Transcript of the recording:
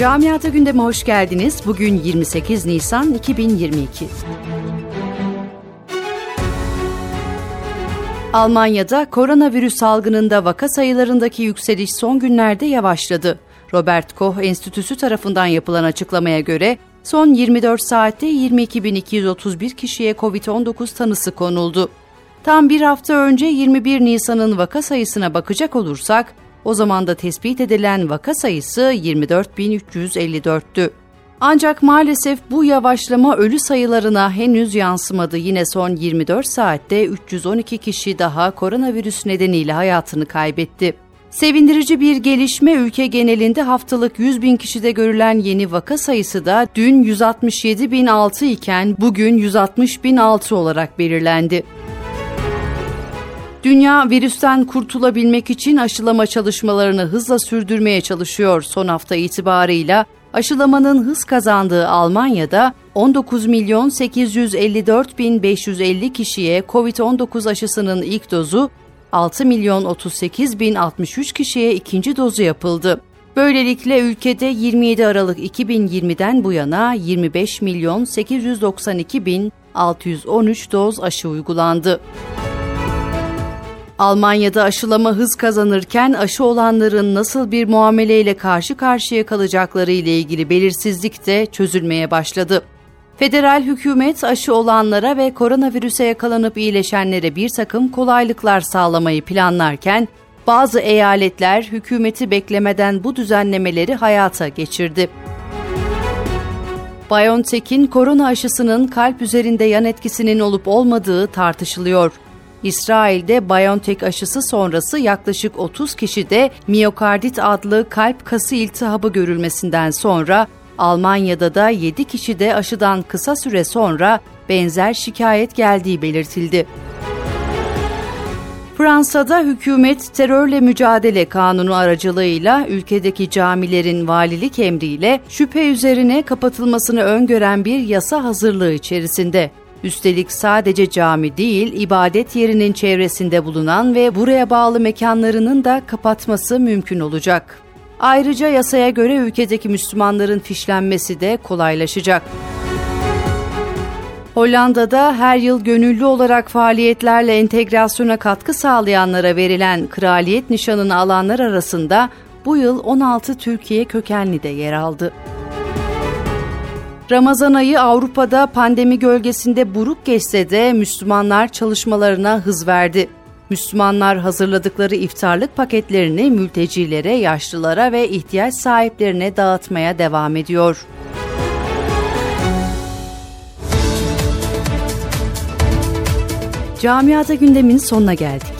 Camiata gündeme hoş geldiniz. Bugün 28 Nisan 2022. Almanya'da koronavirüs salgınında vaka sayılarındaki yükseliş son günlerde yavaşladı. Robert Koch Enstitüsü tarafından yapılan açıklamaya göre son 24 saatte 22.231 kişiye COVID-19 tanısı konuldu. Tam bir hafta önce 21 Nisan'ın vaka sayısına bakacak olursak, o zaman da tespit edilen vaka sayısı 24.354'tü. Ancak maalesef bu yavaşlama ölü sayılarına henüz yansımadı. Yine son 24 saatte 312 kişi daha koronavirüs nedeniyle hayatını kaybetti. Sevindirici bir gelişme ülke genelinde haftalık 100 bin kişide görülen yeni vaka sayısı da dün 167 bin 6 iken bugün 160 bin 6 olarak belirlendi. Dünya virüsten kurtulabilmek için aşılama çalışmalarını hızla sürdürmeye çalışıyor. Son hafta itibarıyla aşılamanın hız kazandığı Almanya'da 19 milyon 854 bin 550 kişiye COVID-19 aşısının ilk dozu, 6 milyon 38 bin 63 kişiye ikinci dozu yapıldı. Böylelikle ülkede 27 Aralık 2020'den bu yana 25 milyon 892 bin 613 doz aşı uygulandı. Almanya'da aşılama hız kazanırken aşı olanların nasıl bir muameleyle karşı karşıya kalacakları ile ilgili belirsizlik de çözülmeye başladı. Federal hükümet aşı olanlara ve koronavirüse yakalanıp iyileşenlere bir takım kolaylıklar sağlamayı planlarken, bazı eyaletler hükümeti beklemeden bu düzenlemeleri hayata geçirdi. BioNTech'in korona aşısının kalp üzerinde yan etkisinin olup olmadığı tartışılıyor. İsrail'de BioNTech aşısı sonrası yaklaşık 30 kişide miyokardit adlı kalp kası iltihabı görülmesinden sonra Almanya'da da 7 kişide aşıdan kısa süre sonra benzer şikayet geldiği belirtildi. Fransa'da hükümet terörle mücadele kanunu aracılığıyla ülkedeki camilerin valilik emriyle şüphe üzerine kapatılmasını öngören bir yasa hazırlığı içerisinde. Üstelik sadece cami değil, ibadet yerinin çevresinde bulunan ve buraya bağlı mekanlarının da kapatması mümkün olacak. Ayrıca yasaya göre ülkedeki Müslümanların fişlenmesi de kolaylaşacak. Hollanda'da her yıl gönüllü olarak faaliyetlerle entegrasyona katkı sağlayanlara verilen kraliyet nişanını alanlar arasında bu yıl 16 Türkiye kökenli de yer aldı. Ramazan ayı Avrupa'da pandemi gölgesinde buruk geçse de Müslümanlar çalışmalarına hız verdi. Müslümanlar hazırladıkları iftarlık paketlerini mültecilere, yaşlılara ve ihtiyaç sahiplerine dağıtmaya devam ediyor. Camiata gündemin sonuna geldik.